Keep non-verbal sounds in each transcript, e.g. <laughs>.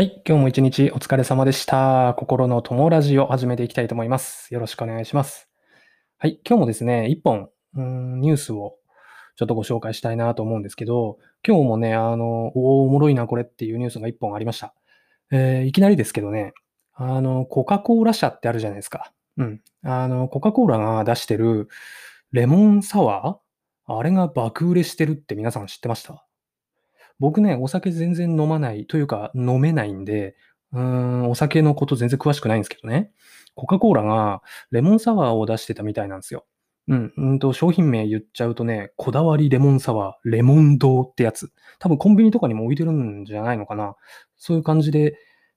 はい、今日も一日お疲れ様でした。心の友ラジオ始めていきたいと思います。よろしくお願いします。はい、今日もですね、一本、うんニュースをちょっとご紹介したいなと思うんですけど、今日もね、あの、おおもろいなこれっていうニュースが一本ありました。えーいきなりですけどね、あの、コカ・コーラ社ってあるじゃないですか。うん。あの、コカ・コーラが出してるレモンサワー？あれが爆売れしてるって皆さん知ってました？僕ね、お酒全然飲まないというか飲めないんで、うーん、お酒のこと全然詳しくないんですけどね。コカ・コーラがレモンサワーを出してたみたいなんですよ。うん、うんと、商品名言っちゃうとね、こだわりレモンサワー、レモン堂ってやつ。多分コンビニとかにも置いてるんじゃないのかな。そういう感じで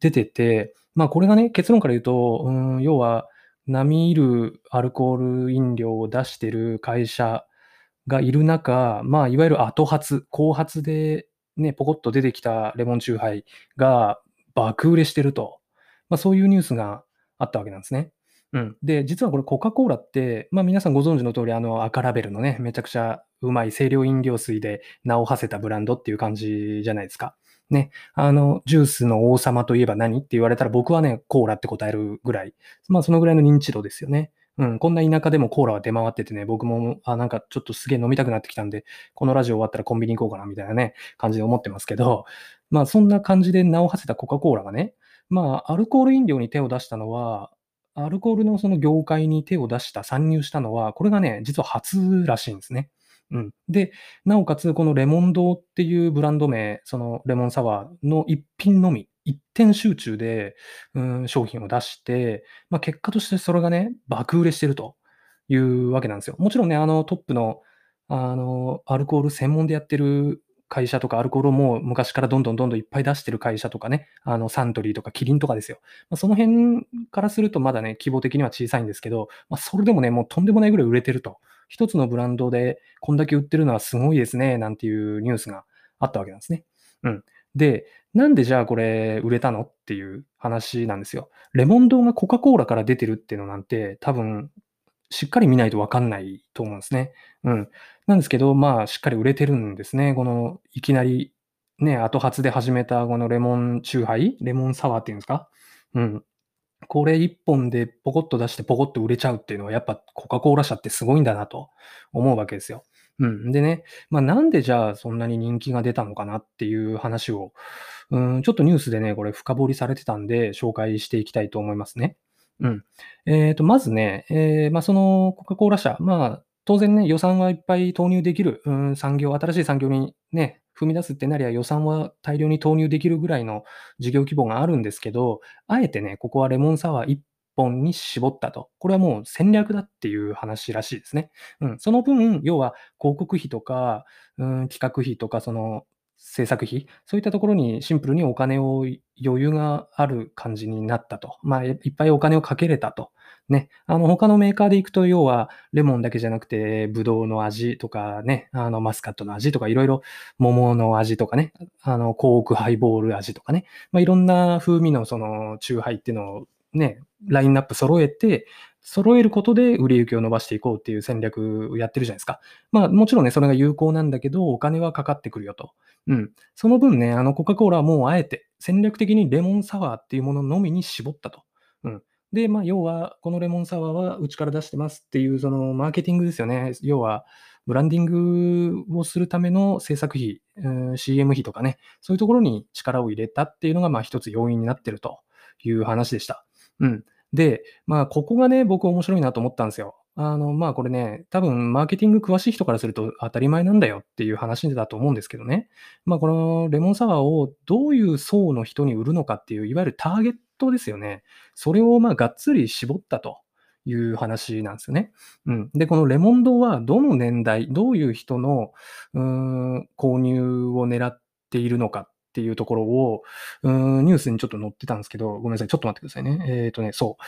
出てて、まあこれがね、結論から言うと、うん、要は、並みいるアルコール飲料を出してる会社がいる中、まあいわゆる後発、後発でね、ポコッと出てきたレモンチューハイが爆売れしてると。まあそういうニュースがあったわけなんですね。うん。で、実はこれコカ・コーラって、まあ皆さんご存知の通り、あの赤ラベルのね、めちゃくちゃうまい清涼飲料水で名を馳せたブランドっていう感じじゃないですか。ね。あの、ジュースの王様といえば何って言われたら僕はね、コーラって答えるぐらい。まあそのぐらいの認知度ですよね。うん。こんな田舎でもコーラは出回っててね、僕も、あ、なんかちょっとすげえ飲みたくなってきたんで、このラジオ終わったらコンビニ行こうかなみたいなね、感じで思ってますけど、まあそんな感じで名を馳せたコカ・コーラがね、まあアルコール飲料に手を出したのは、アルコールのその業界に手を出した、参入したのは、これがね、実は初らしいんですね。うん。で、なおかつ、このレモン堂っていうブランド名、そのレモンサワーの一品のみ、一点集中で、うん、商品を出して、まあ結果としてそれがね、爆売れしてるというわけなんですよ。もちろんね、あのトップの、あの、アルコール専門でやってる会社とか、アルコールをもう昔からどんどんどんどんいっぱい出してる会社とかね、あの、サントリーとかキリンとかですよ。まあ、その辺からするとまだね、規模的には小さいんですけど、まあ、それでもね、もうとんでもないぐらい売れてると。一つのブランドでこんだけ売ってるのはすごいですね、なんていうニュースがあったわけなんですね。うん。で、なんでじゃあこれ売れたのっていう話なんですよ。レモン堂がコカ・コーラから出てるっていうのなんて多分しっかり見ないとわかんないと思うんですね。うん。なんですけど、まあしっかり売れてるんですね。このいきなりね、後発で始めたこのレモンチューハイ？レモンサワーっていうんですか？うん。これ一本でポコッと出してポコッと売れちゃうっていうのはやっぱコカ・コーラ社ってすごいんだなと思うわけですよ。うん。でね、まあなんでじゃあそんなに人気が出たのかなっていう話を、うん、ちょっとニュースでね、これ深掘りされてたんで紹介していきたいと思いますね。うん。えっ、と、まずね、えーまあそのコカ・コーラ社、まあ当然ね、予算はいっぱい投入できる、うん、産業、新しい産業にね、踏み出すってなりゃ予算は大量に投入できるぐらいの事業規模があるんですけど、あえてね、ここはレモンサワー1本に絞ったと。これはもう戦略だっていう話らしいですね。うん。その分、要は広告費とか、うん、企画費とか、その制作費、そういったところにシンプルにお金を余裕がある感じになったと。まあ、いっぱいお金をかけれたと。ね。あの、他のメーカーで行くと、要は、レモンだけじゃなくて、ブドウの味とかね、あの、マスカットの味とか、いろいろ、桃の味とかね、あの、コークハイボール味とかね、まあ、いろんな風味のその、チューハイっていうのをね、ラインナップ揃えて、揃えることで売り行きを伸ばしていこうっていう戦略をやってるじゃないですか。まあもちろんね、それが有効なんだけど、お金はかかってくるよと。うん。その分ね、あの、コカ・コーラはもうあえて戦略的にレモンサワーっていうもののみに絞ったと。うん。で、まあ要は、このレモンサワーはうちから出してますっていう、そのマーケティングですよね。要は、ブランディングをするための制作費、うん CM 費とかね、そういうところに力を入れたっていうのが、まあ一つ要因になってるという話でした。うん。で、まあ、ここがね、僕面白いなと思ったんですよ。あの、まあ、これね、多分、マーケティング詳しい人からすると当たり前なんだよっていう話だと思うんですけどね。まあ、このレモンサワーをどういう層の人に売るのかっていう、いわゆるターゲットですよね。それを、まあ、がっつり絞ったという話なんですよね。うん。で、このレモン堂はどの年代、どういう人の、うーん、購入を狙っているのかっていうところを、うんニュースにちょっと載ってたんですけど、ごめんなさい、ちょっと待ってくださいね。えっ、とね、そう。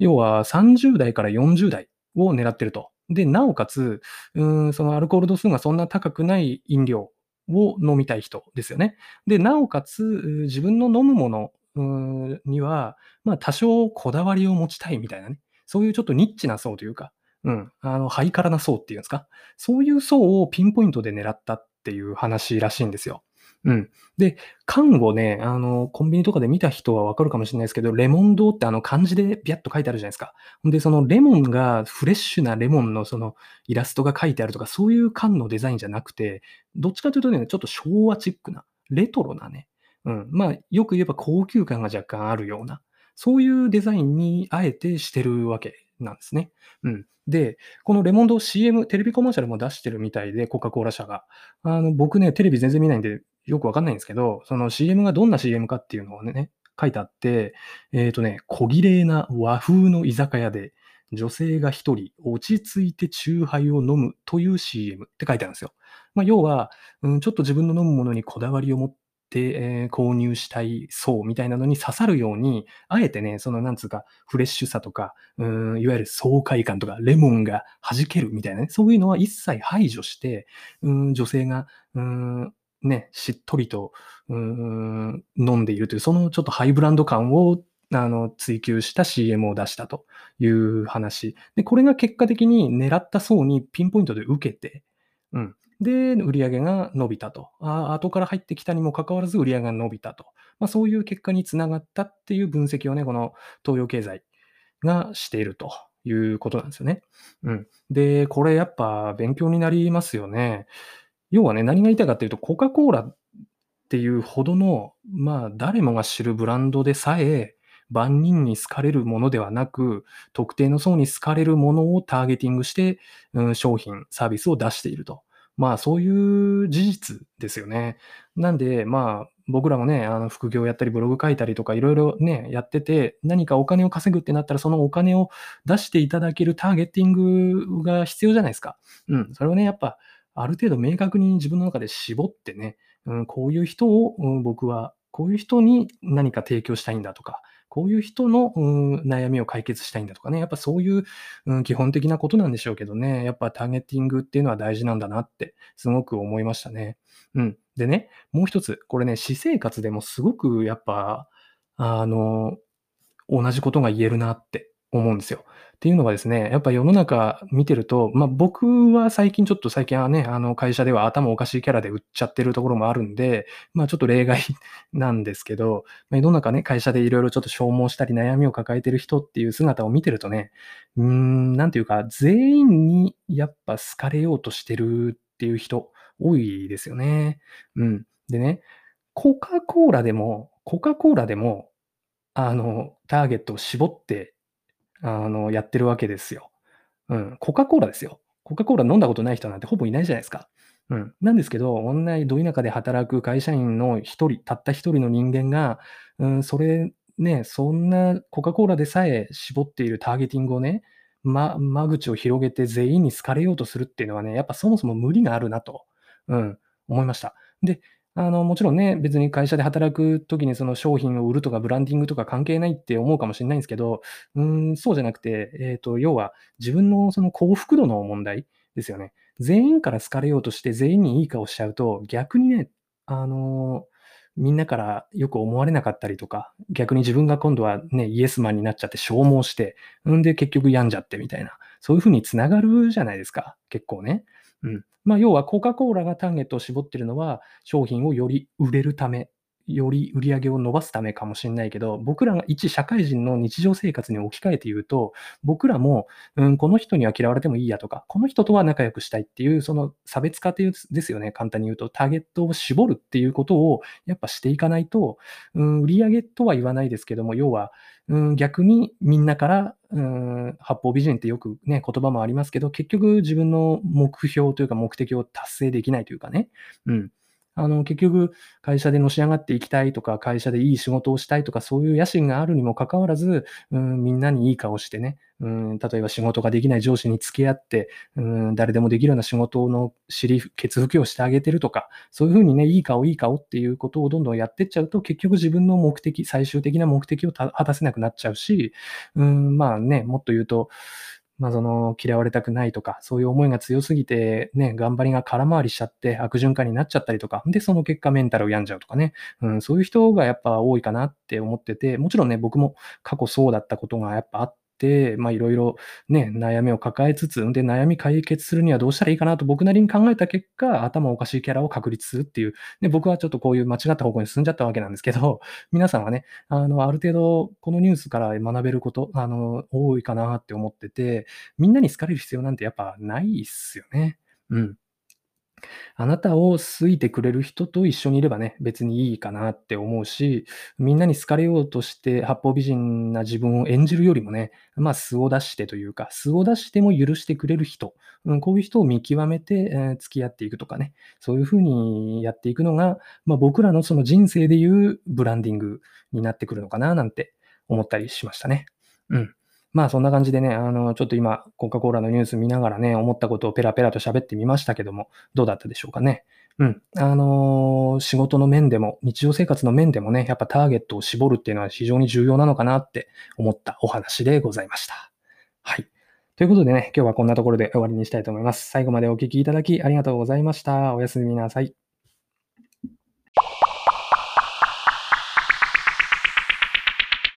要は30代から40代を狙ってると。で、なおかつ、うんそのアルコール度数がそんな高くない飲料を飲みたい人ですよね。で、なおかつ、自分の飲むものには、まあ多少こだわりを持ちたいみたいなね。そういうちょっとニッチな層というか、うん、あの、ハイカラな層っていうんですか。そういう層をピンポイントで狙ったっていう話らしいんですよ。うん。で、缶をね、あの、コンビニとかで見た人はわかるかもしれないですけど、レモン堂ってあの漢字でビャッと書いてあるじゃないですか。んで、そのレモンがフレッシュなレモンのそのイラストが書いてあるとか、そういう缶のデザインじゃなくて、どっちかというとね、ちょっと昭和チックな、レトロなね、うん。まあ、よく言えば高級感が若干あるような、そういうデザインにあえてしてるわけなんですね。うん。で、このレモンド CM、テレビコマーシャルも出してるみたいで、コカ・コーラ社が。あの、僕ね、テレビ全然見ないんで、よくわかんないんですけど、その CM がどんな CM かっていうのをね、書いてあって、えっ、ー、とね、小綺麗な和風の居酒屋で、女性が一人落ち着いてチューハイを飲むという CM って書いてあるんですよ。まあ、要は、うん、ちょっと自分の飲むものにこだわりを持って、えー、購入したい層みたいなのに刺さるように、あえてね、そのなんつうか、フレッシュさとか、うん、いわゆる爽快感とか、レモンが弾けるみたいなね、そういうのは一切排除して、うん、女性が、うん、ね、しっとりと、うん、飲んでいるという、そのちょっとハイブランド感をあの、追求した CM を出したという話。で、これが結果的に狙った層にピンポイントで受けて、うん。で、売り上げが伸びたと。あ後から入ってきたにもかかわらず売り上げが伸びたと。まあ、そういう結果につながったっていう分析をね、この東洋経済がしているということなんですよね。うん。で、これやっぱ勉強になりますよね。要はね、何が言いたいかっていうと、コカ・コーラっていうほどの、まあ、誰もが知るブランドでさえ、万人に好かれるものではなく、特定の層に好かれるものをターゲティングして、うん、商品、サービスを出していると。まあそういう事実ですよね。なんで、まあ僕らもね、あの副業やったりブログ書いたりとかいろいろね、やってて、何かお金を稼ぐってなったらそのお金を出していただけるターゲティングが必要じゃないですか。うん。それをね、やっぱある程度明確に自分の中で絞ってね、うん、こういう人を、うん、僕はこういう人に何か提供したいんだとか、こういう人の、うん、悩みを解決したいんだとかね、やっぱそういう、うん、基本的なことなんでしょうけどね、やっぱターゲティングっていうのは大事なんだなってすごく思いましたね。うん。でね、もう一つ、これね、私生活でもすごくやっぱ、あの、同じことが言えるなって思うんですよ。っていうのはですね、やっぱ世の中見てると、まあ、僕は最近ちょっと最近はね、あの会社では頭おかしいキャラで売っちゃってるところもあるんで、まあちょっと例外 <laughs> なんですけど、まあ、世の中ね、会社でいろいろちょっと消耗したり悩みを抱えてる人っていう姿を見てるとね、うーん、なんていうか、全員にやっぱ好かれようとしてるっていう人多いですよね。うん。でね、コカ・コーラでも、コカ・コーラでも、あの、ターゲットを絞ってあの、やってるわけですよ。うん。コカ・コーラですよ。コカ・コーラ飲んだことない人なんてほぼいないじゃないですか。うん。なんですけど、同じど田舎で働く会社員の一人、たった一人の人間が、うん、それ、ね、そんなコカ・コーラでさえ絞っているターゲティングをね、ま、間口を広げて全員に好かれようとするっていうのはね、やっぱそもそも無理があるなと、うん、思いました。で、あの、もちろんね、別に会社で働く時にその商品を売るとかブランディングとか関係ないって思うかもしれないんですけど、うーん、そうじゃなくて、えっと、要は自分のその幸福度の問題ですよね。全員から好かれようとして全員にいい顔しちゃうと、逆にね、あの、みんなからよく思われなかったりとか、逆に自分が今度はね、イエスマンになっちゃって消耗して、んで結局病んじゃってみたいな、そういう風に繋がるじゃないですか、結構ね。うん。まあ、要はコカ・コーラがターゲットを絞ってるのは、商品をより売れるためより売り上げを伸ばすためかもしれないけど、僕らが一社会人の日常生活に置き換えて言うと、僕らも、うん、この人には嫌われてもいいやとか、この人とは仲良くしたいっていう、その差別化というですよね、簡単に言うと。ターゲットを絞るっていうことをやっぱしていかないと、うん、売り上げとは言わないですけども、要は、うん、逆にみんなから、うん、八方美人ってよくね、言葉もありますけど、結局自分の目標というか目的を達成できないというかね、うん、あの、結局、会社でのし上がっていきたいとか、会社でいい仕事をしたいとか、そういう野心があるにもかかわらず、うん、みんなにいい顔してね、うん、例えば仕事ができない上司に付き合って、うん、誰でもできるような仕事の尻、ケツ拭きをしてあげてるとか、そういうふうにね、いい顔、いい顔っていうことをどんどんやってっちゃうと、結局自分の目的、最終的な目的を果たせなくなっちゃうし、うん、まあね、もっと言うと、まあ、その、嫌われたくないとか、そういう思いが強すぎて、ね、頑張りが空回りしちゃって悪循環になっちゃったりとか、で、その結果メンタルを病んじゃうとかね、うん、そういう人がやっぱ多いかなって思ってて、もちろんね、僕も過去そうだったことがやっぱあって、まあ、いろいろね、悩みを抱えつつ、で、悩み解決するにはどうしたらいいかなと僕なりに考えた結果、頭おかしいキャラを確立するっていう、で、僕はちょっとこういう間違った方向に進んじゃったわけなんですけど、<laughs> 皆さんはね、あの、ある程度、このニュースから学べること、あの、多いかなって思ってて、みんなに好かれる必要なんてやっぱないっすよね。うん。あなたを好いてくれる人と一緒にいればね、別にいいかなって思うし、みんなに好かれようとして八方美人な自分を演じるよりもね、まあ素を出してというか、素を出しても許してくれる人、うん、こういう人を見極めて、えー、付き合っていくとかね、そういうふうにやっていくのが、まあ、僕らのその人生でいうブランディングになってくるのかななんて思ったりしましたね。うん。まあそんな感じでね、あの、ちょっと今、コカ・コーラのニュース見ながらね、思ったことをペラペラと喋ってみましたけども、どうだったでしょうかね。うん。あのー、仕事の面でも、日常生活の面でもね、やっぱターゲットを絞るっていうのは非常に重要なのかなって思ったお話でございました。はい。ということでね、今日はこんなところで終わりにしたいと思います。最後までお聴きいただきありがとうございました。おやすみなさい。